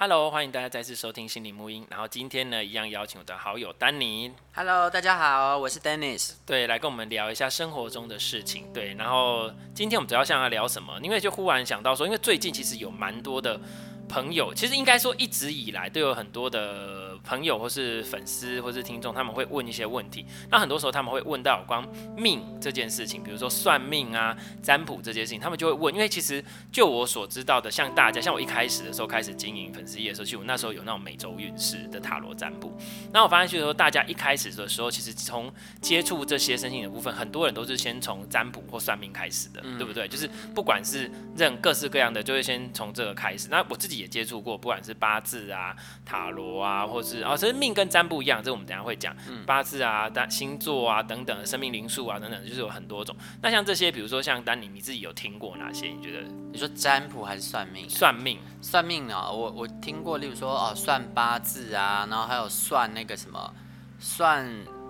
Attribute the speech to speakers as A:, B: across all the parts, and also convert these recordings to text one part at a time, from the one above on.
A: Hello，欢迎大家再次收听心灵木音。然后今天呢，一样邀请我的好友丹尼。
B: Hello，大家好，我是 Dennis。
A: 对，来跟我们聊一下生活中的事情。对，然后今天我们主要想要聊什么？因为就忽然想到说，因为最近其实有蛮多的朋友，其实应该说一直以来都有很多的。朋友或是粉丝或是听众，他们会问一些问题。那很多时候他们会问到有关命这件事情，比如说算命啊、占卜这件事情，他们就会问。因为其实就我所知道的，像大家，像我一开始的时候开始经营粉丝页的时候，其实我那时候有那种每周运势的塔罗占卜。那我发现就是说，大家一开始的时候，其实从接触这些身心的部分，很多人都是先从占卜或算命开始的，对不对？就是不管是任各式各样的，就会先从这个开始。那我自己也接触过，不管是八字啊、塔罗啊，或是啊，其实命跟占卜一样，这我们等下会讲。八字啊、单星座啊等等，生命灵数啊等等，就是有很多种。那像这些，比如说像丹尼，你自己有听过哪些？你觉得？
B: 你说占卜还是算命？
A: 算命，
B: 算命啊？我我听过，例如说哦，算八字啊，然后还有算那个什么，算。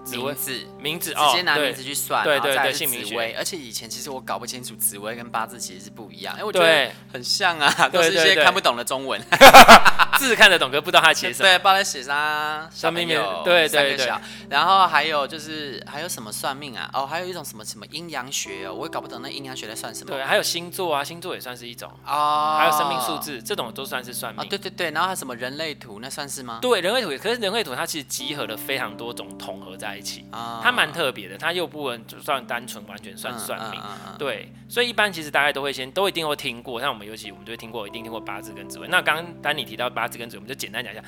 B: 名字，
A: 名字，
B: 直接拿名字去算，
A: 对对对，
B: 紫微。而且以前其实我搞不清楚紫薇跟八字其实是不一样，哎，我觉得很像啊，都是一些看不懂的中文
A: 字看得懂，可不知道他写什么。
B: 对，不知道在写啥，小朋友，
A: 对对对。
B: 然后还有就是还有什么算命啊？哦，还有一种什么什么阴阳学哦，我也搞不懂那阴阳学在算什么。
A: 对，还有星座啊，星座也算是一种哦。还有生命数字，这种都算是算命。
B: 对对对，然后还有什么人类图，那算是吗？
A: 对，人类图，可是人类图它其实集合了非常多种统合在一起啊，它蛮特别的，它又不能就算单纯完全算算命，对，所以一般其实大家都会先都一定会听过，像我们尤其我们就会听过，一定听过八字跟紫微。那刚刚丹尼提到八字跟紫微，我们就简单讲一下，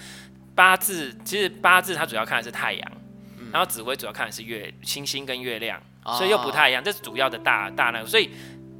A: 八字其实八字它主要看的是太阳，然后紫微主要看的是月星星跟月亮，所以又不太一样，这是主要的大大那个，所以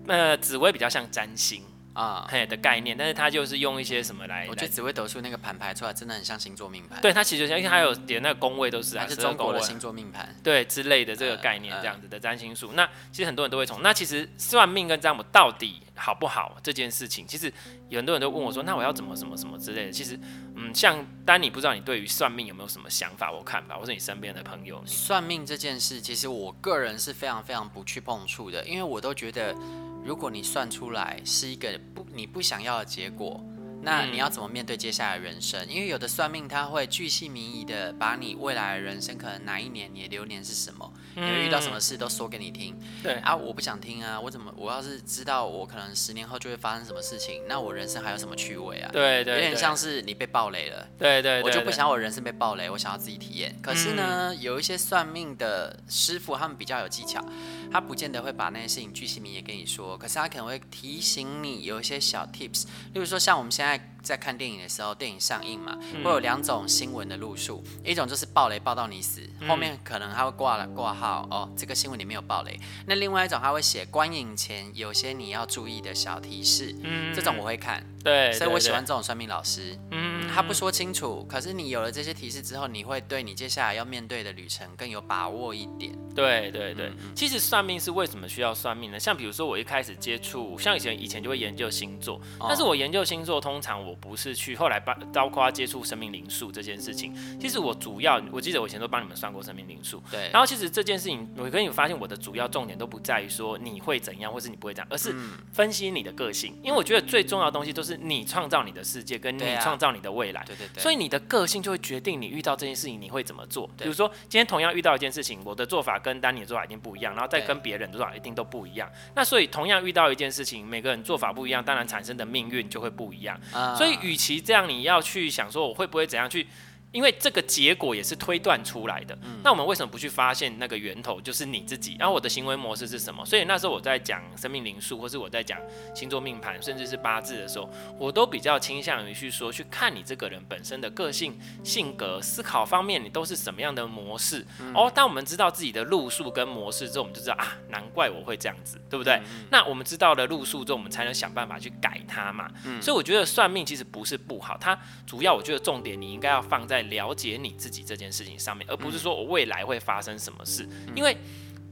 A: 呃紫薇比较像占星。啊，嘿的概念，但是他就是用一些什么来？
B: 我觉得紫微斗数那个盘排出来真的很像星座命盘。
A: 对，它其实像，因为它有连那个宫位都是，
B: 还是中国的星座命盘，
A: 对之类的这个概念，这样子的占星术。那其实很多人都会从，那其实算命跟占卜到底好不好这件事情，其实有很多人都问我说，那我要怎么什么什么之类的。其实，嗯，像丹尼不知道你对于算命有没有什么想法或看法，或是你身边的朋友？
B: 算命这件事，其实我个人是非常非常不去碰触的，因为我都觉得。如果你算出来是一个不你不想要的结果，那你要怎么面对接下来的人生？因为有的算命他会巨细靡遗的把你未来的人生可能哪一年你的流年是什么，你会遇到什么事都说给你听。对啊，我不想听啊，我怎么我要是知道我可能十年后就会发生什么事情，那我人生还有什么趣味啊？
A: 对对，
B: 有点像是你被暴雷了。
A: 对对，
B: 我就不想我人生被暴雷，我想要自己体验。可是呢，有一些算命的师傅他们比较有技巧，他不见得会把那些事情巨细靡遗跟你说，可是他可能会提醒你有一些小 tips，例如说像我们现在。在在看电影的时候，电影上映嘛，会有两种新闻的路数，一种就是爆雷爆到你死，后面可能他会挂了挂号哦，这个新闻里面有爆雷。那另外一种他会写观影前有些你要注意的小提示，这种我会看，对，所以我喜欢这种算命老师，嗯，他不说清楚，可是你有了这些提示之后，你会对你接下来要面对的旅程更有把握一点。
A: 对对对，其实算命是为什么需要算命呢？像比如说我一开始接触，像以前以前就会研究星座，但是我研究星座通常我不是去后来帮包括接触生命灵数这件事情。其实我主要我记得我以前都帮你们算过生命灵数，对。然后其实这件事情，我跟你发现我的主要重点都不在于说你会怎样，或是你不会怎样，而是分析你的个性。因为我觉得最重要的东西都是你创造你的世界，跟你创造你的未来。对对对。所以你的个性就会决定你遇到这件事情你会怎么做。比如说今天同样遇到一件事情，我的做法跟跟丹尼的做法一定不一样，然后再跟别人的做法一定都不一样。那所以同样遇到一件事情，每个人做法不一样，当然产生的命运就会不一样。所以与其这样，你要去想说我会不会怎样去。因为这个结果也是推断出来的，那我们为什么不去发现那个源头就是你自己？然后我的行为模式是什么？所以那时候我在讲生命灵数，或是我在讲星座命盘，甚至是八字的时候，我都比较倾向于去说，去看你这个人本身的个性、性格、思考方面，你都是什么样的模式。哦，当我们知道自己的路数跟模式之后，我们就知道啊，难怪我会这样子，对不对？那我们知道了路数之后，我们才能想办法去改它嘛。所以我觉得算命其实不是不好，它主要我觉得重点你应该要放在。了解你自己这件事情上面，而不是说我未来会发生什么事，因为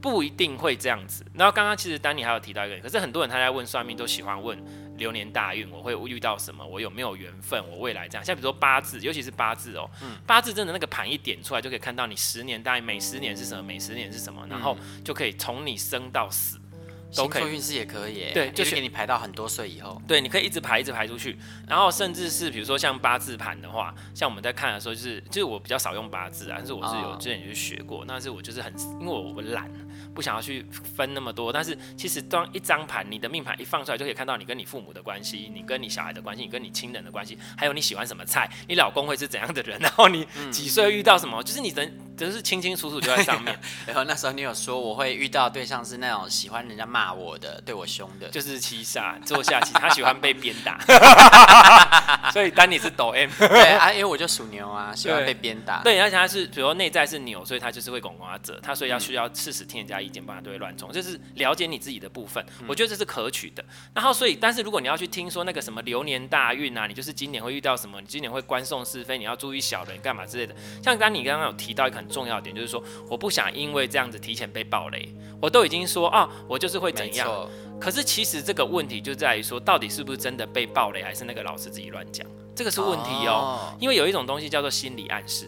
A: 不一定会这样子。然后刚刚其实丹尼还有提到一个，可是很多人他在问算命都喜欢问流年大运，我会遇到什么，我有没有缘分，我未来这样。像比如说八字，尤其是八字哦，嗯、八字真的那个盘一点出来，就可以看到你十年大概，每十年是什么，每十年是什么，然后就可以从你生到死。都可以，
B: 运势也可以，
A: 对，
B: 就是给你排到很多岁以后，
A: 对，你可以一直排，一直排出去，然后甚至是比如说像八字盘的话，像我们在看的时候，就是就是我比较少用八字啊，但是我是有之前有去学过，但是我就是很，因为我我懒，不想要去分那么多，但是其实当一张盘，你的命盘一放出来，就可以看到你跟你父母的关系，你跟你小孩的关系，你跟你亲人的关系，还有你喜欢什么菜，你老公会是怎样的人，然后你几岁遇到什么，就是你的。真是清清楚楚就在上面。
B: 然后那时候你有说我会遇到对象是那种喜欢人家骂我的，对我凶的，
A: 就是七杀做下棋，他喜欢被鞭打。所以丹尼是抖 M，
B: 对啊，因为我就属牛啊，喜欢被鞭打。
A: 对，而且他是比如说内在是牛，所以他就是会拱拱啊折，他所以要需要适时听人家意见，不然都会乱冲。就是了解你自己的部分，我觉得这是可取的。然后所以，但是如果你要去听说那个什么流年大运啊，你就是今年会遇到什么，你今年会官送是非，你要注意小人干嘛之类的。像丹尼刚刚有提到一个很重要点，就是说。我不想因为这样子提前被暴雷，我都已经说啊，我就是会怎样。可是其实这个问题就在于说，到底是不是真的被暴雷，还是那个老师自己乱讲？这个是问题哦。因为有一种东西叫做心理暗示，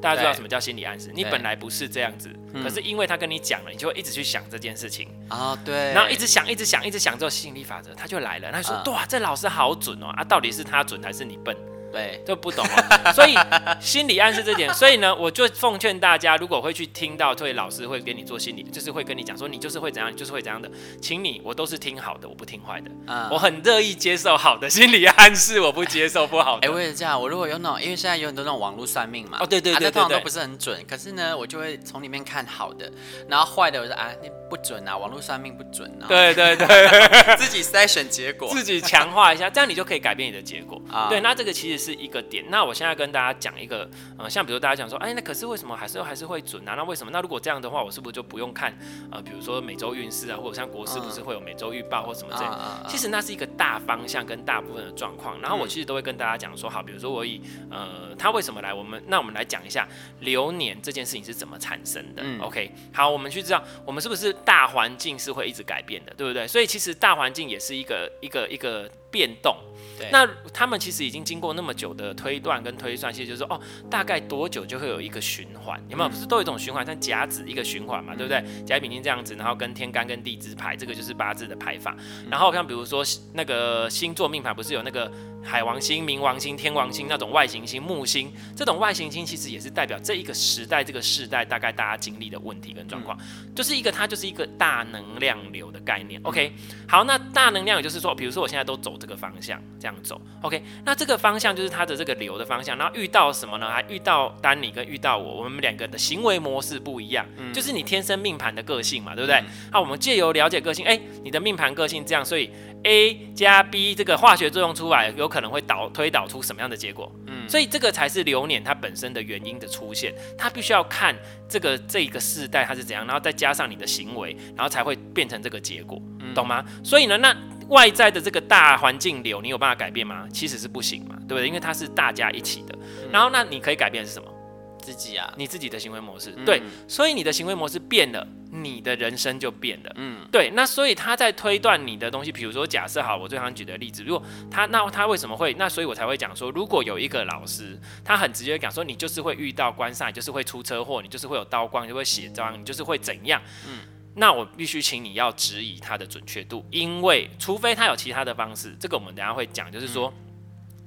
A: 大家知道什么叫心理暗示？你本来不是这样子，可是因为他跟你讲了，你就会一直去想这件事情啊。对。然后一直想，一直想，一直想之后，吸引力法则他就来了。他说：“哇，这老师好准哦！啊，到底是他准还是你笨？”
B: 对，
A: 就不懂。哦，所以心理暗示这点，所以呢，我就奉劝大家，如果会去听到，这位老师会给你做心理，就是会跟你讲说，你就是会怎样，你就是会怎样的，请你，我都是听好的，我不听坏的，嗯，我很乐意接受好的心理暗示，我不接受不好的。
B: 哎，我也是这样，我如果有那种，因为现在有很多那种网络算命嘛，
A: 哦，对对对对，对，
B: 通常都不是很准，可是呢，我就会从里面看好的，然后坏的，我说啊，你不准啊，网络算命不准啊，
A: 对对对，
B: 自己筛选结果，
A: 自己强化一下，这样你就可以改变你的结果。啊，对，那这个其实是一个点，那。我现在跟大家讲一个，呃，像比如大家讲说，哎，那可是为什么还是还是会准啊？那为什么？那如果这样的话，我是不是就不用看，呃，比如说每周运势啊，或者像国师不是会有每周预报或什么这样？其实那是一个大方向跟大部分的状况。然后我其实都会跟大家讲说，好，比如说我以，呃，他为什么来？我们那我们来讲一下流年这件事情是怎么产生的。嗯，OK，好，我们去知道我们是不是大环境是会一直改变的，对不对？所以其实大环境也是一个一个一个变动。对那他们其实已经经过那么久的推断跟推算，其实就是说，哦，大概多久就会有一个循环？有没有？不是都有一种循环，像甲子一个循环嘛，对不对？甲乙丙丁这样子，然后跟天干跟地支排，这个就是八字的排法。然后像比如说那个星座命盘，不是有那个。海王星、冥王星、天王星那种外行星、木星，这种外行星其实也是代表这一个时代、这个世代大概大家经历的问题跟状况，嗯、就是一个它就是一个大能量流的概念。OK，好，那大能量也就是说，比如说我现在都走这个方向，这样走。OK，那这个方向就是它的这个流的方向。然后遇到什么呢？还遇到丹尼跟遇到我，我们两个的行为模式不一样，嗯、就是你天生命盘的个性嘛，对不对？那、嗯、我们借由了解个性，哎，你的命盘个性这样，所以。A 加 B 这个化学作用出来，有可能会导推导出什么样的结果？嗯，所以这个才是流年它本身的原因的出现，它必须要看这个这一个世代它是怎样，然后再加上你的行为，然后才会变成这个结果，懂吗？所以呢，那外在的这个大环境流，你有办法改变吗？其实是不行嘛，对不对？因为它是大家一起的。然后那你可以改变的是什么？
B: 自己啊，
A: 你自己的行为模式，对，所以你的行为模式变了。你的人生就变了，嗯，对，那所以他在推断你的东西，比如说假设好，我最常举的例子，如果他那他为什么会那，所以我才会讲说，如果有一个老师，他很直接讲说，你就是会遇到官煞，你就是会出车祸，你就是会有刀光，你就会血章，你就是会怎样，嗯，那我必须请你要质疑他的准确度，因为除非他有其他的方式，这个我们等下会讲，就是说，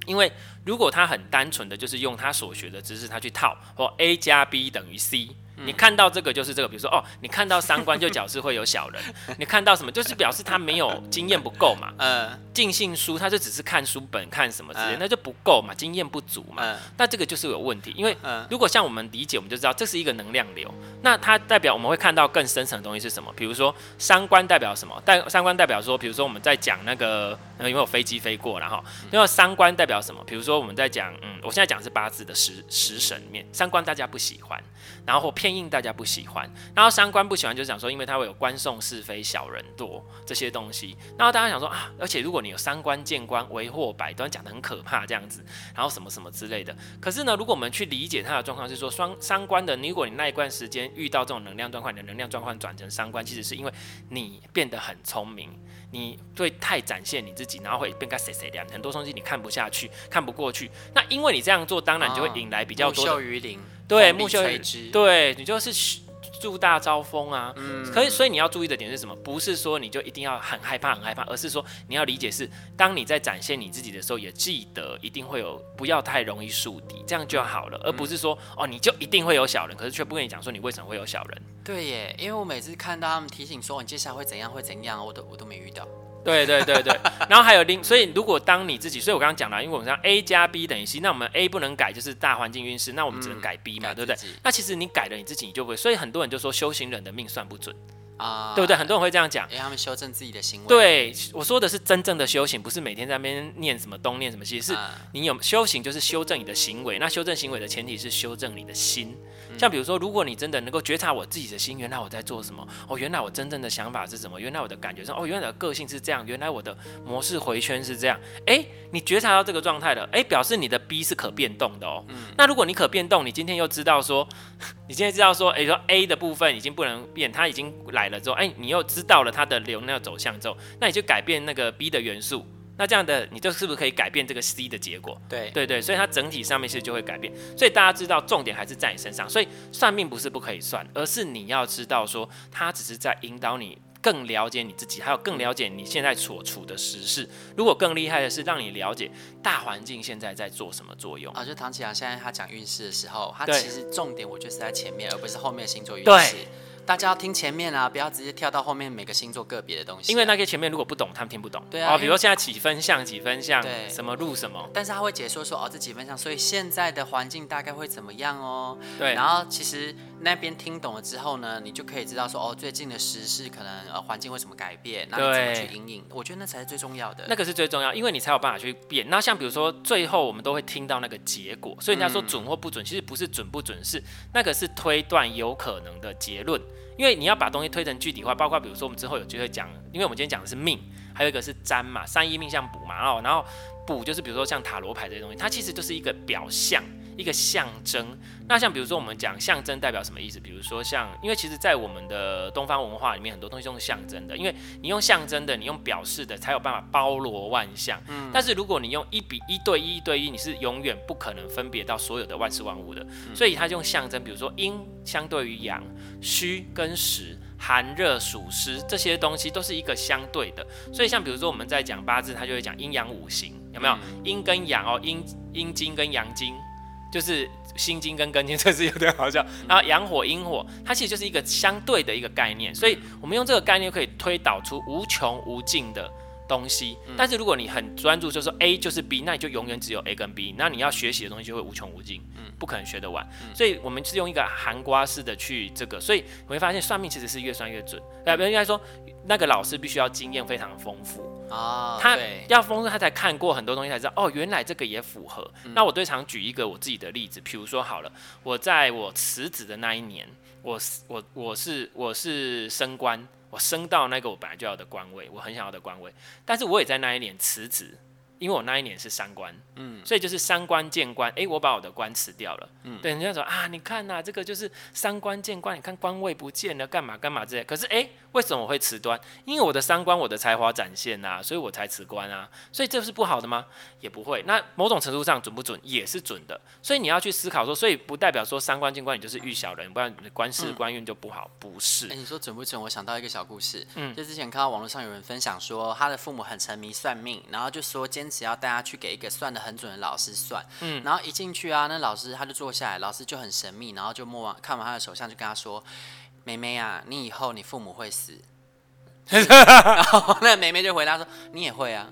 A: 因为如果他很单纯的就是用他所学的知识，他去套，或 A 加 B 等于 C。你看到这个就是这个，比如说哦，你看到三观就表示会有小人，你看到什么就是表示他没有经验不够嘛。嗯，尽信书他就只是看书本看什么之类，那就不够嘛，经验不足嘛。那这个就是有问题，因为如果像我们理解，我们就知道这是一个能量流，那它代表我们会看到更深层的东西是什么？比如说三观代表什么？代三观代表说，比如说我们在讲那个，因为有飞机飞过，然后因为三观代表什么？比如说我们在讲，嗯，我现在讲是八字的食食神面，三观大家不喜欢，然后或偏硬大家不喜欢，然后三观不喜欢就是讲说，因为他会有官送是非、小人多这些东西，然后大家想说啊，而且如果你有三观见官为祸百端，讲的很可怕这样子，然后什么什么之类的。可是呢，如果我们去理解他的状况是说，双三观的，如果你那一段时间遇到这种能量状况，你的能量状况转成三观，其实是因为你变得很聪明，你会太展现你自己，然后会变个谁谁的，很多东西你看不下去，看不过去。那因为你这样做，当然就会引来比较多的。
B: 哦
A: 对，木秀于枝，对你就是树大招风啊。嗯，可以，所以你要注意的点是什么？不是说你就一定要很害怕、很害怕，而是说你要理解是，当你在展现你自己的时候，也记得一定会有，不要太容易树敌，这样就好了，而不是说哦，你就一定会有小人，可是却不跟你讲说你为什么会有小人。
B: 对耶，因为我每次看到他们提醒说你接下来会怎样会怎样，我都我都没遇到。
A: 对对对对，然后还有另，所以如果当你自己，所以我刚刚讲了，因为我们讲 A 加 B 等于 C，那我们 A 不能改，就是大环境运势，那我们只能改 B 嘛，嗯、对不对？那其实你改了你自己，你就不会。所以很多人就说修行人的命算不准啊，对不对？很多人会这样讲，
B: 让他们修正自己的行为。
A: 对，我说的是真正的修行，不是每天在那边念什么东念什么西，是你有修行，就是修正你的行为。那修正行为的前提是修正你的心。像比如说，如果你真的能够觉察我自己的心，原来我在做什么？哦，原来我真正的想法是什么？原来我的感觉是哦，原来我的个性是这样，原来我的模式回圈是这样。诶，你觉察到这个状态了，诶，表示你的 B 是可变动的哦。嗯。那如果你可变动，你今天又知道说，你今天知道说，诶，说 A 的部分已经不能变，它已经来了之后，诶，你又知道了它的流量走向之后，那你就改变那个 B 的元素。那这样的，你就是不是可以改变这个 C 的结果？对对对，所以它整体上面其实就会改变。所以大家知道，重点还是在你身上。所以算命不是不可以算，而是你要知道说，它只是在引导你更了解你自己，还有更了解你现在所处的时事。如果更厉害的是，让你了解大环境现在在做什么作用。
B: 啊，就唐启阳现在他讲运势的时候，他其实重点我觉得是在前面，而不是后面星座运势。大家要听前面啊，不要直接跳到后面每个星座个别的东西，
A: 因为那个前面如果不懂，他们听不懂。
B: 对啊，
A: 哦，比如说现在几分像几分像，对，什么路什么，
B: 但是他会解说说哦，这几分像，所以现在的环境大概会怎么样哦。
A: 对，
B: 然后其实那边听懂了之后呢，你就可以知道说哦，最近的时事可能呃环境会怎么改变，那你怎么去因应？我觉得那才是最重要的。
A: 那个是最重要，因为你才有办法去变。那像比如说最后我们都会听到那个结果，所以人家说准或不准，其实不是准不准，是那个是推断有可能的结论。因为你要把东西推成具体化，包括比如说我们之后有机会讲，因为我们今天讲的是命，还有一个是占嘛，三一命相卜嘛，然后然后卜就是比如说像塔罗牌这些东西，它其实就是一个表象，一个象征。那像比如说我们讲象征代表什么意思？比如说像，因为其实在我们的东方文化里面，很多东西都是象征的，因为你用象征的，你用表示的，才有办法包罗万象。嗯。但是如果你用一比一对一对一，你是永远不可能分别到所有的万事万物的。所以它用象征，比如说阴相对于阳，虚跟实，寒热暑湿这些东西都是一个相对的。所以像比如说我们在讲八字，它就会讲阴阳五行，有没有？阴跟阳哦，阴阴经跟阳经。就是心经跟根经，这是有点好笑。然后阳火、阴火，它其实就是一个相对的一个概念，所以我们用这个概念可以推导出无穷无尽的东西。但是如果你很专注，就是说 A 就是 B，那你就永远只有 A 跟 B，那你要学习的东西就会无穷无尽，嗯不可能学得完。所以我们是用一个含瓜式的去这个，所以你会发现算命其实是越算越准。呃，不应该说那个老师必须要经验非常丰富。啊，他要丰富，他才看过很多东西，才知道哦，原来这个也符合。嗯、那我最常举一个我自己的例子，譬如说好了，我在我辞职的那一年，我我我是我是升官，我升到那个我本来就要的官位，我很想要的官位，但是我也在那一年辞职。因为我那一年是三官，嗯，所以就是三官见官，哎，我把我的官辞掉了，嗯，对，人家说啊，你看呐、啊，这个就是三官见官，你看官位不见了，干嘛干嘛之类。可是哎，为什么我会辞官？因为我的三官，我的才华展现呐、啊，所以我才辞官啊。所以这是不好的吗？也不会。那某种程度上准不准？也是准的。所以你要去思考说，所以不代表说三官见官你就是遇小人，不然你官事官运就不好，不是。哎，
B: 你说准不准？我想到一个小故事，嗯，就之前看到网络上有人分享说，他的父母很沉迷算命，然后就说坚持要带他去给一个算的很准的老师算，嗯，然后一进去啊，那老师他就坐下来，老师就很神秘，然后就摸完看完他的手相，就跟他说：“妹妹啊，你以后你父母会死。” 然后那妹妹就回答说：“你也会啊。”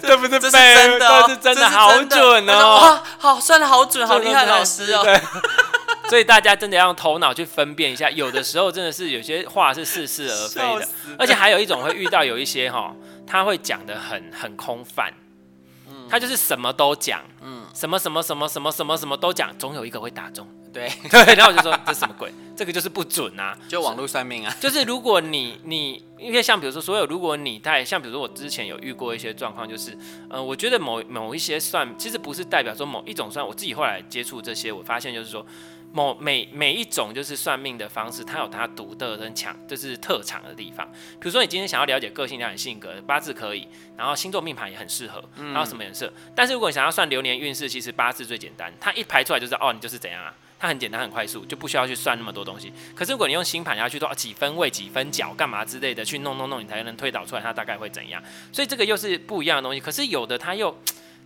A: 这不是 这是真的，这是真的，好准哦！
B: 哇，好算的好准，好厉害的老师哦。
A: 所以大家真的要用头脑去分辨一下，有的时候真的是有些话是似是而非的，而且还有一种会遇到有一些哈。他会讲的很很空泛，嗯，他就是什么都讲，嗯，什么什么什么什么什么什么都讲，总有一个会打中。
B: 对
A: 对，然后我就说这什么鬼？这个就是不准啊！
B: 就网络算命啊！
A: 就是如果你你因为像比如说所有，如果你在像比如说我之前有遇过一些状况，就是呃，我觉得某某一些算其实不是代表说某一种算，我自己后来接触这些，我发现就是说某每每一种就是算命的方式，它有它独特跟强，就是特长的地方。比如说你今天想要了解个性、了解性格、八字可以，然后星座命盘也很适合，然后什么颜色？嗯、但是如果你想要算流年运势，其实八字最简单，它一排出来就是哦，你就是怎样啊。它很简单，很快速，就不需要去算那么多东西。可是如果你用星盘要去做几分位、几分角、干嘛之类的去弄弄弄，你才能推导出来它大概会怎样。所以这个又是不一样的东西。可是有的它又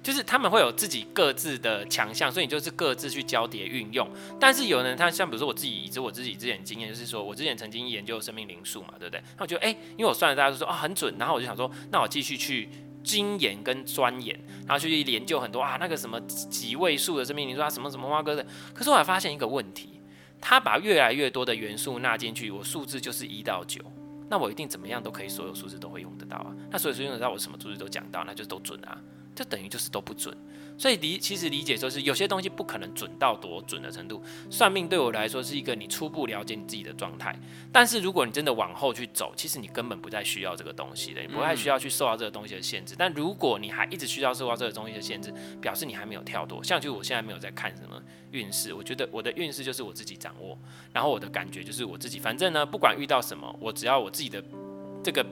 A: 就是他们会有自己各自的强项，所以你就是各自去交叠运用。但是有人他像比如说我自己，以及我自己之前经验就是说，我之前曾经研究生命灵数嘛，对不对？那我觉得哎，因为我算了，大家都说啊很准，然后我就想说，那我继续去。精研跟钻研，然后去研究很多啊，那个什么几位数的生命灵数啊，什么什么花哥的。可是我还发现一个问题，他把越来越多的元素纳进去，我数字就是一到九，那我一定怎么样都可以，所有数字都会用得到啊。那所有数字用得到，我什么数字都讲到，那就都准啊。就等于就是都不准，所以理其实理解就是有些东西不可能准到多准的程度。算命对我来说是一个你初步了解你自己的状态，但是如果你真的往后去走，其实你根本不再需要这个东西的，你不太需要去受到这个东西的限制。但如果你还一直需要受到这个东西的限制，表示你还没有跳脱。像就我现在没有在看什么运势，我觉得我的运势就是我自己掌握，然后我的感觉就是我自己，反正呢不管遇到什么，我只要我自己的这个。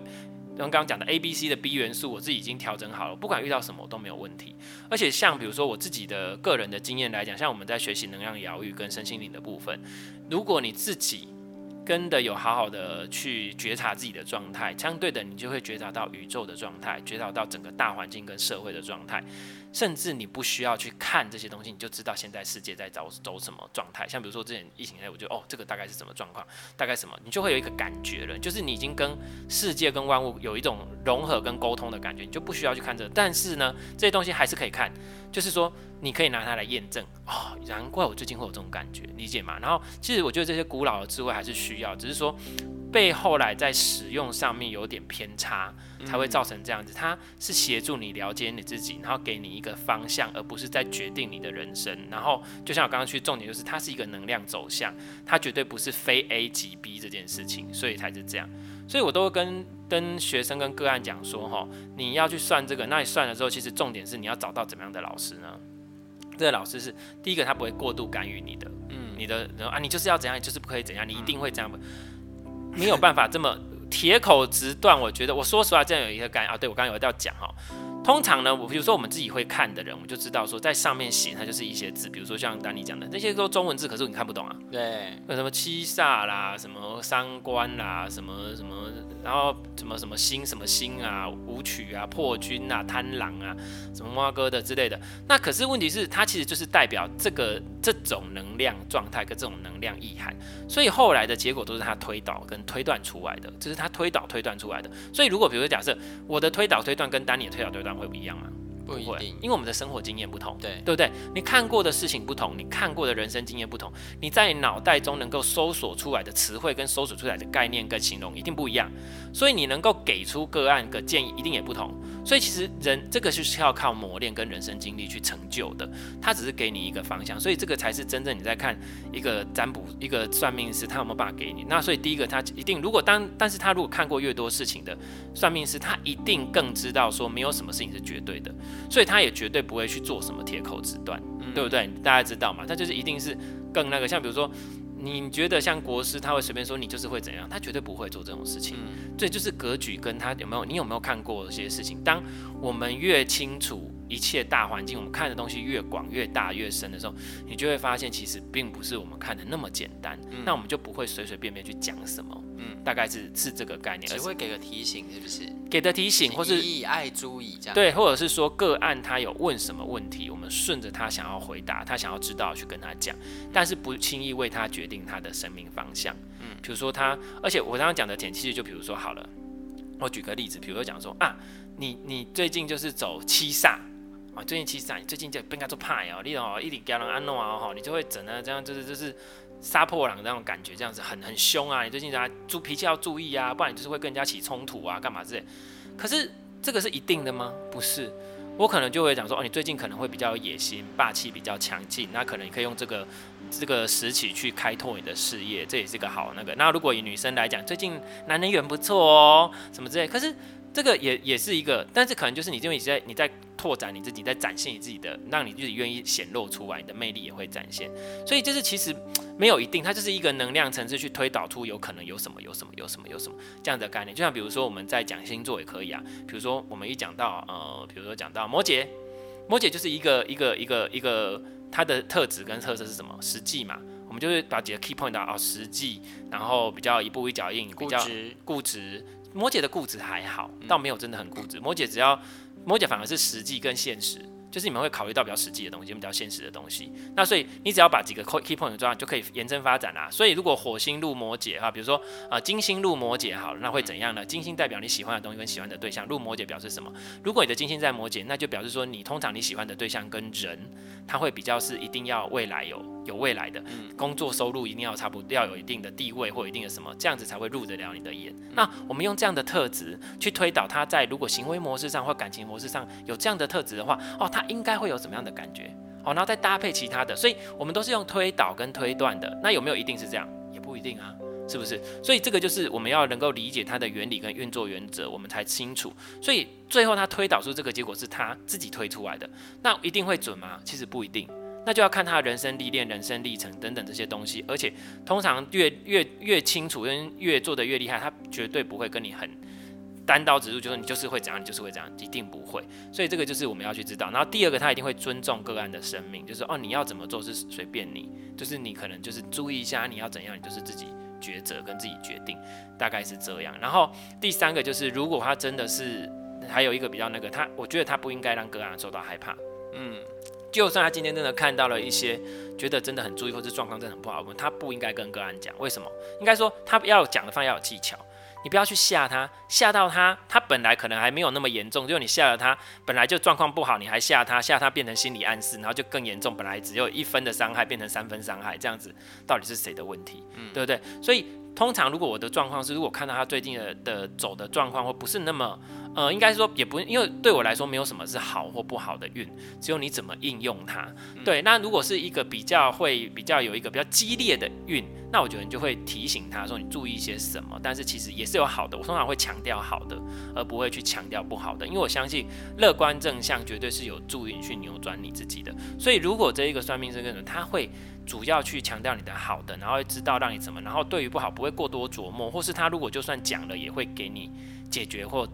A: 刚刚讲的 A、B、C 的 B 元素，我自己已经调整好了，不管遇到什么都没有问题。而且像比如说我自己的个人的经验来讲，像我们在学习能量疗愈跟身心灵的部分，如果你自己跟的有好好的去觉察自己的状态，相对的你就会觉察到宇宙的状态，觉察到整个大环境跟社会的状态。甚至你不需要去看这些东西，你就知道现在世界在走走什么状态。像比如说之前疫情，哎，我觉得哦，这个大概是什么状况，大概什么，你就会有一个感觉了，就是你已经跟世界跟万物有一种融合跟沟通的感觉，你就不需要去看这。但是呢，这些东西还是可以看，就是说你可以拿它来验证。哦，难怪我最近会有这种感觉，理解吗？然后其实我觉得这些古老的智慧还是需要，只是说。被后来在使用上面有点偏差，才会造成这样子。它是协助你了解你自己，然后给你一个方向，而不是在决定你的人生。然后就像我刚刚去重点，就是它是一个能量走向，它绝对不是非 A 即 B 这件事情，所以才是这样。所以我都会跟跟学生跟个案讲说，哈，你要去算这个，那你算了之后，其实重点是你要找到怎么样的老师呢？这个老师是第一个，他不会过度干预你的，嗯，你的啊，你就是要怎样，就是不可以怎样，你一定会这样。没有办法这么铁口直断，我觉得我说实话，这样有一个感啊。对，我刚刚有要讲哈，通常呢，我比如说我们自己会看的人，我们就知道说，在上面写它就是一些字，比如说像丹尼讲的那些都中文字，可是你看不懂啊。对，有什么七煞啦，什么三官啦，什么什么。然后什么什么星什么星啊，武曲啊，破军啊，贪狼啊，什么挖哥的之类的。那可是问题是，它其实就是代表这个这种能量状态跟这种能量意涵。所以后来的结果都是他推导跟推断出来的，这、就是他推导推断出来的。所以如果比如说假设我的推导推断跟丹尼的推导推断会不一样吗？不会，因为我们的生活经验不同，对对不对？你看过的事情不同，你看过的人生经验不同，你在脑袋中能够搜索出来的词汇跟搜索出来的概念跟形容一定不一样，所以你能够给出个案的建议一定也不同。所以其实人这个就是要靠磨练跟人生经历去成就的，他只是给你一个方向，所以这个才是真正你在看一个占卜一个算命师他有没有办法给你。那所以第一个他一定如果当但是他如果看过越多事情的算命师，他一定更知道说没有什么事情是绝对的。所以他也绝对不会去做什么铁口直断，嗯、对不对？大家知道吗？他就是一定是更那个，像比如说，你觉得像国师，他会随便说你就是会怎样，他绝对不会做这种事情。嗯、所以就是格局跟他有没有，你有没有看过这些事情？当我们越清楚一切大环境，我们看的东西越广、越大、越深的时候，你就会发现其实并不是我们看的那么简单。嗯、那我们就不会随随便便去讲什么。嗯，大概是是这个概念，
B: 只会给个提醒，是不是？
A: 给的提醒，或是
B: 以爱注意这样。
A: 对，或者是说个案他有问什么问题，我们顺着他想要回答，他想要知道去跟他讲，但是不轻易为他决定他的生命方向。嗯，比如说他，而且我刚刚讲的点，其实就比如说好了，我举个例子，比如说讲说啊，你你最近就是走七煞啊，最近七煞，你最近就不应该做派哦，你哦一定叫人安诺啊哈，你就会整的这样，就是就是。杀破狼那种感觉，这样子很很凶啊！你最近啊注脾气要注意啊，不然你就是会跟人家起冲突啊，干嘛之类。可是这个是一定的吗？不是。我可能就会讲说，哦，你最近可能会比较有野心、霸气比较强劲，那可能你可以用这个这个时期去开拓你的事业，这也是个好那个。那如果以女生来讲，最近男人缘不错哦，什么之类，可是这个也也是一个，但是可能就是你因为你在你在拓展你自己，在展现你自己的，让你自己愿意显露出来，你的魅力也会展现。所以就是其实没有一定，它就是一个能量层次去推导出有可能有什么有什么有什么有什么这样的概念。就像比如说我们在讲星座也可以啊，比如说我们一讲到呃，比如说讲到摩羯，摩羯就是一个一个一个一个它的特质跟特色是什么？实际嘛，我们就是把几个 key point 啊，实际，然后比较一步一脚印，比较，固执。摩羯的固执还好，倒没有真的很固执。摩羯只要摩羯反而是实际跟现实。就是你们会考虑到比较实际的东西，比较现实的东西。那所以你只要把几个 key point 抓，就可以延伸发展啦。所以如果火星入摩羯哈，比如说呃金星入摩羯好了，那会怎样呢？金星代表你喜欢的东西跟喜欢的对象，入摩羯表示什么？如果你的金星在摩羯，那就表示说你通常你喜欢的对象跟人，他会比较是一定要未来有有未来的，工作收入一定要差不多要有一定的地位或一定的什么，这样子才会入得了你的眼。那我们用这样的特质去推导他在如果行为模式上或感情模式上有这样的特质的话，哦，他。应该会有什么样的感觉？哦，然后再搭配其他的，所以我们都是用推导跟推断的。那有没有一定是这样？也不一定啊，是不是？所以这个就是我们要能够理解它的原理跟运作原则，我们才清楚。所以最后他推导出这个结果是他自己推出来的，那一定会准吗？其实不一定，那就要看他的人生历练、人生历程等等这些东西。而且通常越越越清楚跟越做得越厉害，他绝对不会跟你很。单刀直入，就是你就是会怎样，你就是会怎样，一定不会。所以这个就是我们要去知道。然后第二个，他一定会尊重个案的生命，就是哦，你要怎么做是随便你，就是你可能就是注意一下你要怎样，你就是自己抉择跟自己决定，大概是这样。然后第三个就是，如果他真的是还有一个比较那个，他我觉得他不应该让个案受到害怕。嗯，就算他今天真的看到了一些觉得真的很注意或者状况真的很不好，他不应该跟个案讲。为什么？应该说他要讲的方要有技巧。你不要去吓他，吓到他，他本来可能还没有那么严重，就你吓了他，本来就状况不好，你还吓他，吓他变成心理暗示，然后就更严重，本来只有一分的伤害变成三分伤害，这样子到底是谁的问题？嗯，对不对？所以通常如果我的状况是，如果看到他最近的的走的状况或不是那么。呃，应该说也不，因为对我来说没有什么是好或不好的运，只有你怎么应用它。对，那如果是一个比较会比较有一个比较激烈的运，那我觉得你就会提醒他说你注意一些什么。但是其实也是有好的，我通常会强调好的，而不会去强调不好的，因为我相信乐观正向绝对是有助于你去扭转你自己的。所以如果这一个算命师跟人，他会主要去强调你的好的，然后知道让你怎么，然后对于不好不会过多琢磨，或是他如果就算讲了，也会给你。解决或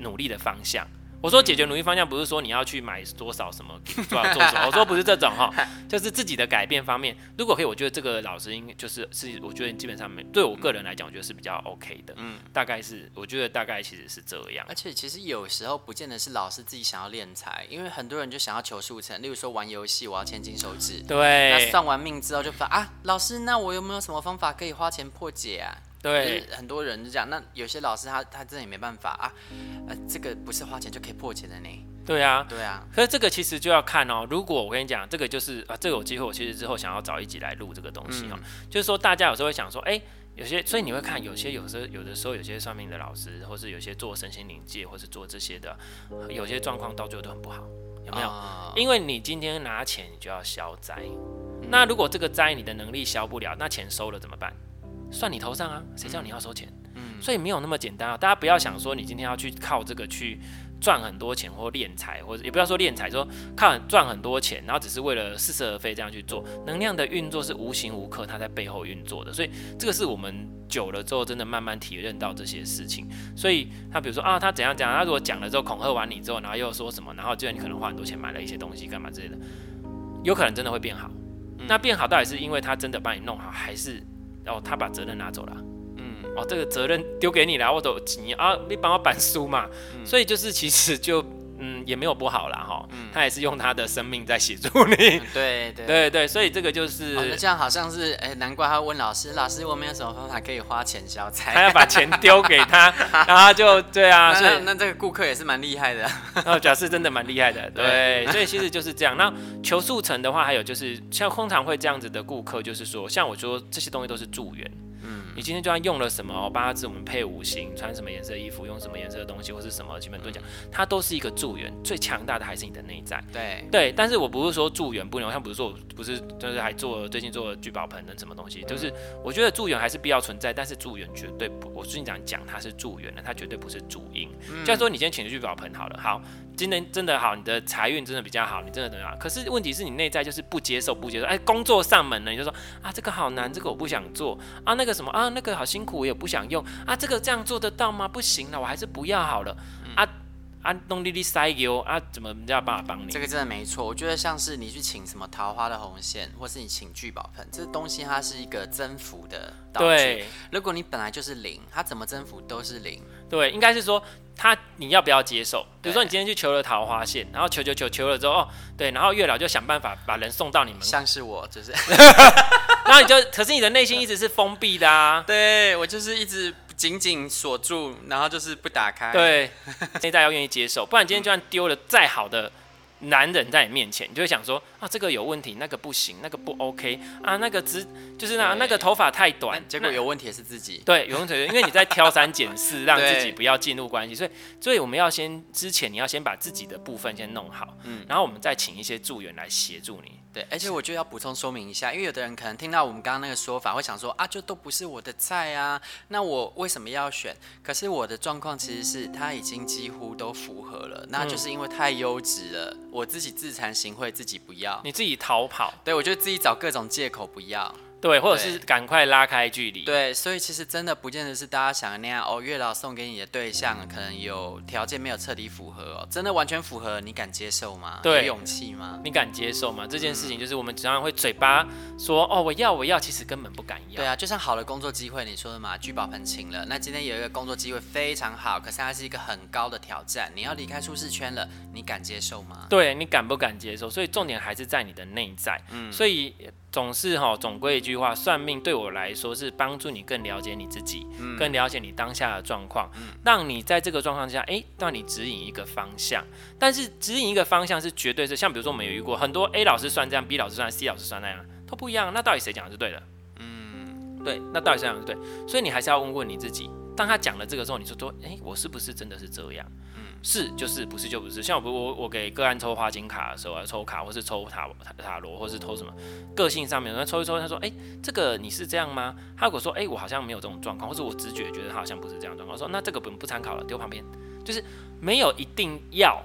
A: 努力的方向。我说解决努力方向不是说你要去买多少什么做做什么，我说不是这种哈，就是自己的改变方面。如果可以，我觉得这个老师应该就是是，我觉得基本上没对我个人来讲，我觉得是比较 OK 的。嗯，大概是我觉得大概其实是这样。
B: 而且其实有时候不见得是老师自己想要敛财，因为很多人就想要求速成。例如说玩游戏，我要千金手指。
A: 对。
B: 那算完命之后就发啊，老师，那我有没有什么方法可以花钱破解啊？
A: 对，
B: 很多人就这样。那有些老师他他真的也没办法啊，呃，这个不是花钱就可以破解的呢。
A: 对啊，
B: 对啊。
A: 可是这个其实就要看哦。如果我跟你讲，这个就是啊，这个有机会，我其实之后想要找一集来录这个东西哦。嗯、就是说，大家有时候会想说，哎，有些，所以你会看有些，有时候有的时候有些算命的老师，或是有些做身心灵界，或是做这些的，有些状况到最后都很不好，有没有？哦、因为你今天拿钱，你就要消灾。嗯、那如果这个灾你的能力消不了，那钱收了怎么办？算你头上啊，谁叫你要收钱？嗯，所以没有那么简单啊。大家不要想说你今天要去靠这个去赚很多钱或敛财，或者也不要说敛财，说靠赚很多钱，然后只是为了似是而非这样去做。能量的运作是无形无刻，它在背后运作的。所以这个是我们久了之后真的慢慢体认到这些事情。所以他比如说啊，他怎样讲，他如果讲了之后恐吓完你之后，然后又说什么，然后就你可能花很多钱买了一些东西干嘛之类的，有可能真的会变好。那变好到底是因为他真的帮你弄好，还是？哦，他把责任拿走了，嗯，哦，这个责任丢给你了，我都急啊，你帮我板书嘛，嗯、所以就是其实就嗯也没有不好啦。哈，嗯、他也是用他的生命在协助你，嗯、对对对对，所以这个就是，
B: 哦、那这样好像是哎，难怪他问老师，老师我们有什么方法可以花钱消灾？
A: 他要把钱丢给他，然后就对啊，所以
B: 那，那这个顾客也是蛮厉害的，
A: 哦，假设真的蛮厉害的，对，对所以其实就是这样。那求速成的话，还有就是像通常会这样子的顾客，就是说，像我说这些东西都是助缘。你今天就算用了什么八字，我们配五行，穿什么颜色衣服，用什么颜色的东西，或是什么奇门遁甲，它都是一个助缘。最强大的还是你的内在。
B: 对
A: 对，但是我不是说助缘不能，像比如说我不是就是还做最近做聚宝盆的什么东西，就是我觉得助缘还是必要存在，但是助缘绝对不，我最近讲讲它是助缘的，它绝对不是主因。就像说你今天请的聚宝盆好了，好。今天真的好，你的财运真的比较好，你真的怎么样？可是问题是你内在就是不接受，不接受。哎，工作上门了，你就说啊，这个好难，这个我不想做啊，那个什么啊，那个好辛苦，我也不想用啊，这个这样做得到吗？不行了，我还是不要好了啊。啊，东滴滴塞油啊，怎么人家办法帮你？
B: 这个真的没错，我觉得像是你去请什么桃花的红线，或是你请聚宝盆，这东西它是一个增幅的道具。
A: 对，
B: 如果你本来就是零，它怎么增幅都是零。
A: 对，应该是说他你要不要接受？比如说你今天去求了桃花线，然后求求求求了之后，哦，对，然后月老就想办法把人送到你们。
B: 像是我就是，
A: 然后你就，可是你的内心一直是封闭的啊。
B: 对，我就是一直。紧紧锁住，然后就是不打开。
A: 对，内在要愿意接受，不然今天就算丢了再好的男人在你面前，你就会想说啊，这个有问题，那个不行，那个不 OK 啊，那个只就是那那个头发太短，
B: 结果有问题也是自己。
A: 对，有问题，因为你在挑三拣四，让自己不要进入关系，所以所以我们要先之前你要先把自己的部分先弄好，嗯，然后我们再请一些助缘来协助你。
B: 对，而且我就要补充说明一下，因为有的人可能听到我们刚刚那个说法，会想说啊，就都不是我的菜啊，那我为什么要选？可是我的状况其实是他已经几乎都符合了，那就是因为太优质了，我自己自惭形秽，自己不要，
A: 你自己逃跑，
B: 对，我就自己找各种借口不要。
A: 对，或者是赶快拉开距离。
B: 对，所以其实真的不见得是大家想的那样哦。月老送给你的对象可能有条件没有彻底符合哦，真的完全符合，你敢接受吗？
A: 对，
B: 有勇气吗？
A: 你敢接受吗？这件事情就是我们常常会嘴巴说哦，我要我要，其实根本不敢要。
B: 对啊，就像好的工作机会，你说的嘛，聚宝盆请了，那今天有一个工作机会非常好，可是它是一个很高的挑战，你要离开舒适圈了，你敢接受吗？
A: 对，你敢不敢接受？所以重点还是在你的内在。嗯，所以。总是哈，总归一句话，算命对我来说是帮助你更了解你自己，嗯、更了解你当下的状况，嗯、让你在这个状况下，哎、欸，让你指引一个方向。但是指引一个方向是绝对是，像比如说我们有遇过很多 A 老师算这样，B 老师算，C 老师算那样，都不一样。那到底谁讲的是对的？嗯，对，那到底谁讲的是对？所以你还是要问问你自己，当他讲了这个之后，你说说，哎、欸，我是不是真的是这样？是就是，不是就不是。像我我我给个案抽花金卡的时候啊，抽卡或是抽塔塔塔罗，或是抽什么个性上面，那抽一抽，他说，哎、欸，这个你是这样吗？他如果说，哎、欸，我好像没有这种状况，或是我直觉觉得他好像不是这样状况，我说那这个不不参考了，丢旁边。就是没有一定要，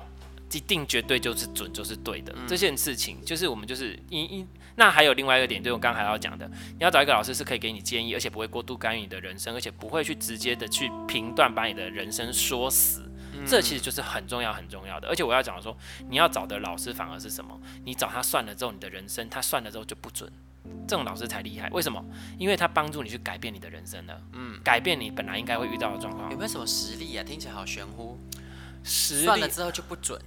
A: 一定绝对就是准就是对的、嗯、这件事情，就是我们就是一一。那还有另外一个点，就是我刚才还要讲的，你要找一个老师是可以给你建议，而且不会过度干预你的人生，而且不会去直接的去评断把你的人生说死。这其实就是很重要很重要的，而且我要讲说，你要找的老师反而是什么？你找他算了之后，你的人生他算了之后就不准，这种老师才厉害。为什么？因为他帮助你去改变你的人生了，嗯，改变你本来应该会遇到的状况。
B: 有没有什么实力啊？听起来好玄乎。
A: 实力
B: 算了之后就不准，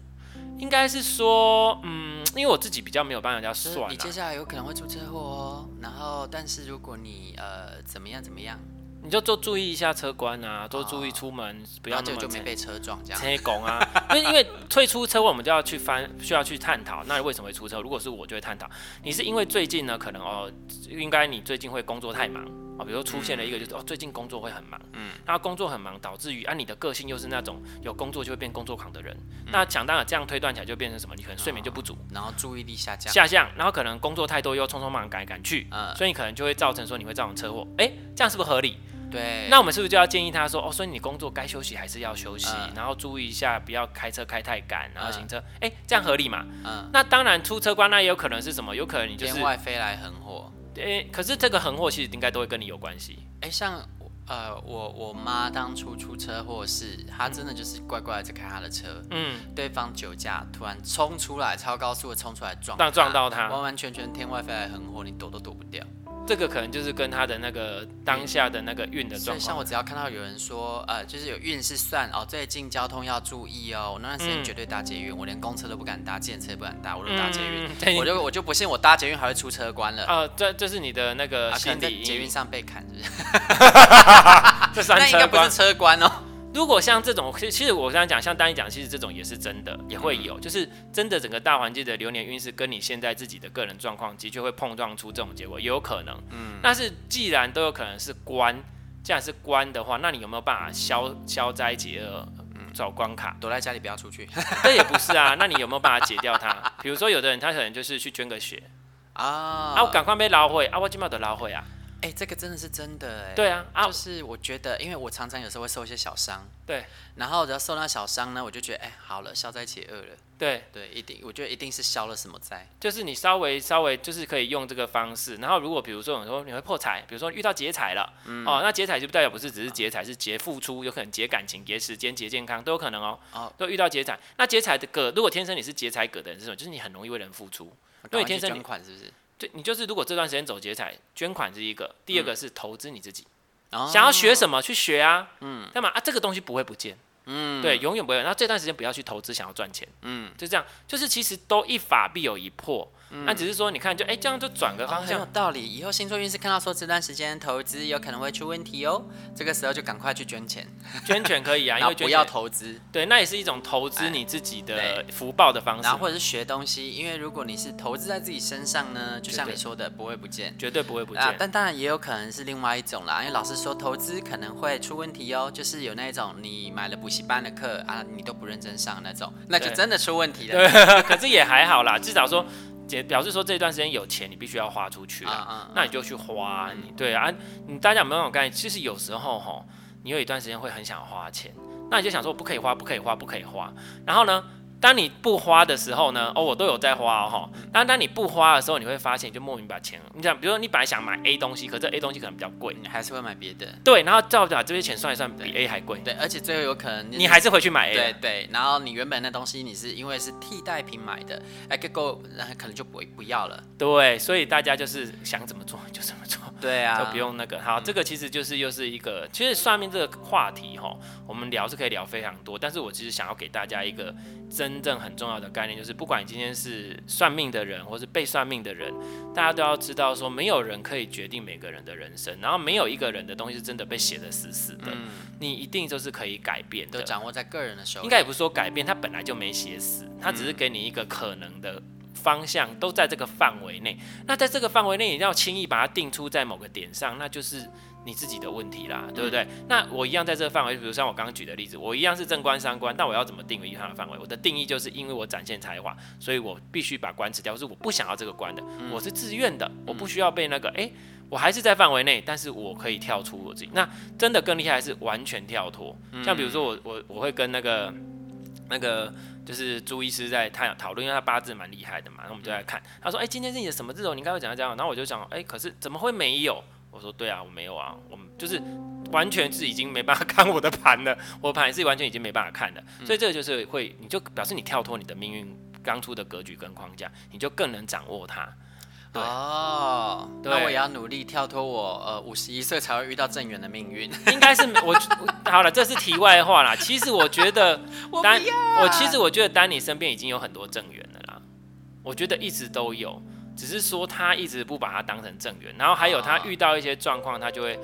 A: 应该是说，嗯，因为我自己比较没有帮人家算，
B: 你接下来有可能会出车祸哦。然后，但是如果你呃怎么样怎么样。
A: 你就多注意一下车关啊，多注意出门，哦、不要那么
B: 就没被车撞这样。
A: 车拱啊，因为因为退出车关，我们就要去翻，需要去探讨，那为什么会出车？如果是我，就会探讨，你是因为最近呢，可能哦，应该你最近会工作太忙啊、哦，比如说出现了一个就是、嗯、哦，最近工作会很忙，嗯，那工作很忙导致于啊，你的个性又是那种有工作就会变工作狂的人，嗯、那想当然这样推断起来就变成什么？你可能睡眠就不足，哦、
B: 然后注意力下降，
A: 下降，然后可能工作太多又匆匆忙忙赶来赶去，嗯，所以你可能就会造成说你会造成车祸，哎，这样是不是合理？
B: 对，
A: 那我们是不是就要建议他说，哦，所以你工作该休息还是要休息，嗯、然后注意一下，不要开车开太赶，然后行车，哎、嗯，这样合理嘛？嗯，那当然出车关，那也有可能是什么？有可能你就是
B: 天外飞来横祸。
A: 哎，可是这个横祸其实应该都会跟你有关系。
B: 哎，像呃，我我妈当初出车祸是，她真的就是乖乖的在开她的车，嗯，对方酒驾突然冲出来，超高速的冲出来撞，
A: 撞到她，
B: 完完全全天外飞来横祸，你躲都躲不掉。
A: 这个可能就是跟他的那个当下的那个运的状况。
B: 像我只要看到有人说，呃，就是有运是算哦，最近交通要注意哦。我那段时间绝对搭捷运，嗯、我连公车都不敢搭，计程车也不敢搭，我都搭捷运。嗯、我就我就不信我搭捷运还会出车关了。呃，
A: 这这是你的那个心理。
B: 啊、捷运上被砍是不是？
A: 这算车关？那应该
B: 不是车关哦。
A: 如果像这种，其实我刚才讲，像丹尼讲，其实这种也是真的，也会有，就是真的整个大环境的流年运势跟你现在自己的个人状况的确会碰撞出这种结果，也有可能。嗯，但是既然都有可能是官，既然是关的话，那你有没有办法消消灾解厄？找关卡，
B: 躲在家里不要出去。
A: 这也不是啊，那你有没有办法解掉它？比如说，有的人他可能就是去捐个血 啊，啊，我赶快被捞回啊，我今麦得捞回啊。
B: 哎、欸，这个真的是真的哎。
A: 对啊，啊
B: 就是我觉得，因为我常常有时候会受一些小伤。
A: 对。
B: 然后只要受到小伤呢，我就觉得哎、欸，好了，消灾解厄了。
A: 对
B: 对，一定，我觉得一定是消了什么灾。
A: 就是你稍微稍微就是可以用这个方式。然后如果比如说你说你会破财，比如说遇到劫财了，嗯、哦，那劫财就不代表不是只是劫财，是劫付出，有可能劫感情、劫时间、劫健康都有可能哦。哦。都遇到劫财，那劫财的格，如果天生你是劫财格的人，这种就是你很容易为人付出，因为天生
B: 捐款是不是？
A: 对，你就是如果这段时间走劫财，捐款是一个，第二个是投资你自己，嗯、想要学什么去学啊，嗯，干嘛啊？这个东西不会不见，嗯，对，永远不会。然后这段时间不要去投资，想要赚钱，嗯，就这样，就是其实都一法必有一破。那、嗯、只是说，你看就，哎，这样就转个方向，
B: 哦、有道理。以后星座运势看到说这段时间投资有可能会出问题哦，这个时候就赶快去捐钱，
A: 捐钱可以啊，因为
B: 不要投资，
A: 对，那也是一种投资你自己的福报的方式。
B: 然后或者是学东西，因为如果你是投资在自己身上呢，就像你说的，不会不见，
A: 绝对不会不见。
B: 啊，但当然也有可能是另外一种啦，因为老师说投资可能会出问题哦，就是有那种你买了补习班的课啊，你都不认真上那种，那就真的出问题了。
A: 对 可是也还好啦，至少说。表示说这段时间有钱，你必须要花出去啊，那你就去花。你对啊，你大家有没有那种概念？其实有时候吼，你有一段时间会很想花钱，那你就想说不可以花，不可以花，不可以花。然后呢？当你不花的时候呢？哦，我都有在花哦。当当你不花的时候，你会发现，就莫名把钱，你想，比如说你本来想买 A 东西，可是这 A 东西可能比较贵，
B: 你还是会买别的。
A: 对，然后照把这些钱算一算，比 A 还贵。
B: 对，而且最后有可能
A: 你还是回去买 A。
B: 对对，然后你原本那东西你是因为是替代品买的，哎，结果可能就不不要了。
A: 对，所以大家就是想怎么做就怎么做。
B: 对啊，
A: 就不用那个。好，这个其实就是又是一个，其实算命这个话题哈，我们聊是可以聊非常多，但是我其实想要给大家一个真正很重要的。概念就是，不管你今天是算命的人，或是被算命的人，大家都要知道说，没有人可以决定每个人的人生，然后没有一个人的东西是真的被写的死死的，嗯、你一定就是可以改变的，
B: 都掌握在个人的手里。
A: 应该也不是说改变，他本来就没写死，他只是给你一个可能的方向，都在这个范围内。那在这个范围内，你要轻易把它定出在某个点上，那就是。你自己的问题啦，对不对？嗯、那我一样在这个范围，比如像我刚刚举的例子，我一样是正官三官，但我要怎么定义它的范围？我的定义就是因为我展现才华，所以我必须把官辞掉，是我不想要这个官的，嗯、我是自愿的，我不需要被那个，诶、欸，我还是在范围内，但是我可以跳出我自己。那真的更厉害是完全跳脱，像比如说我我我会跟那个那个就是朱医师在探讨论，因为他八字蛮厉害的嘛，那我们就来看，他说，哎、欸，今天是你的什么日哦？你应该会讲这样，然后我就想，哎、欸，可是怎么会没有？我说对啊，我没有啊，我们就是完全是已经没办法看我的盘了，我盘是完全已经没办法看了，所以这个就是会，你就表示你跳脱你的命运刚出的格局跟框架，你就更能掌握它。对
B: 哦，对那我也要努力跳脱我呃五十一岁才会遇到正缘的命运。
A: 应该是我好了，这是题外话啦。其实我觉得，丹我其实我觉得丹尼身边已经有很多正缘了啦，我觉得一直都有。只是说他一直不把它当成正缘，然后还有他遇到一些状况，他就会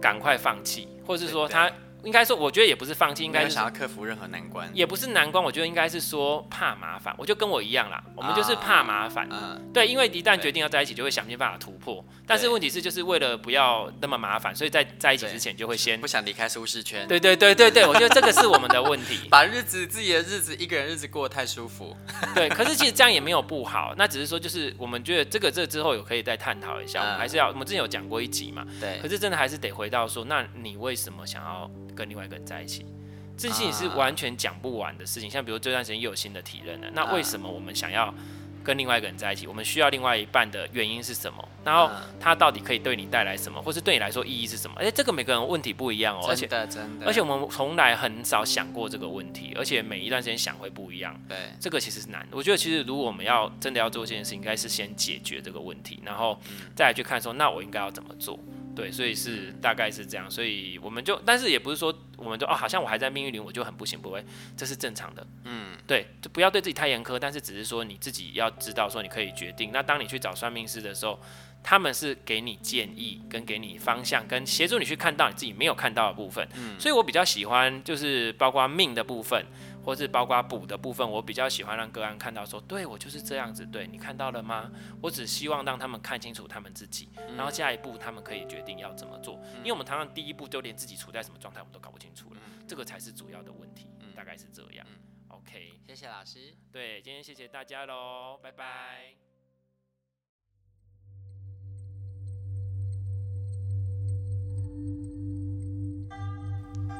A: 赶快放弃，或者是说他。应该说，我觉得也不是放弃，应该是
B: 想要克服任何难关，
A: 也不是难关。我觉得应该是说怕麻烦，我就跟我一样啦，我们就是怕麻烦。嗯，对，因为一旦决定要在一起，就会想尽办法突破。但是问题是，就是为了不要那么麻烦，所以在在一起之前就会先
B: 不想离开舒适圈。
A: 对对对对对，我觉得这个是我们的问题，
B: 把日子自己的日子一个人日子过得太舒服。
A: 对，可是其实这样也没有不好，那只是说就是我们觉得这个这之后有可以再探讨一下，我们还是要我们之前有讲过一集嘛。对，可是真的还是得回到说，那你为什么想要？跟另外一个人在一起，这些也是完全讲不完的事情。像比如这段时间又有新的体认了，那为什么我们想要跟另外一个人在一起？我们需要另外一半的原因是什么？然后他到底可以对你带来什么，或是对你来说意义是什么？而且这个每个人问题不一样哦，而且
B: 真的，
A: 而且我们从来很少想过这个问题，而且每一段时间想会不一样。对，这个其实是难。我觉得其实如果我们要真的要做这件事，应该是先解决这个问题，然后再来去看说，那我应该要怎么做？对，所以是大概是这样，所以我们就，但是也不是说我们就哦，好像我还在命运里，我就很不行不会，这是正常的，嗯，对，就不要对自己太严苛，但是只是说你自己要知道说你可以决定。那当你去找算命师的时候，他们是给你建议，跟给你方向，跟协助你去看到你自己没有看到的部分。嗯，所以我比较喜欢就是包括命的部分。或是包括补的部分，我比较喜欢让个案看到说，对我就是这样子，对你看到了吗？我只希望让他们看清楚他们自己，然后下一步他们可以决定要怎么做。因为我们常常第一步就连自己处在什么状态我们都搞不清楚了，这个才是主要的问题，大概是这样。OK，
B: 谢谢老师。
A: 对，今天谢谢大家喽，拜拜。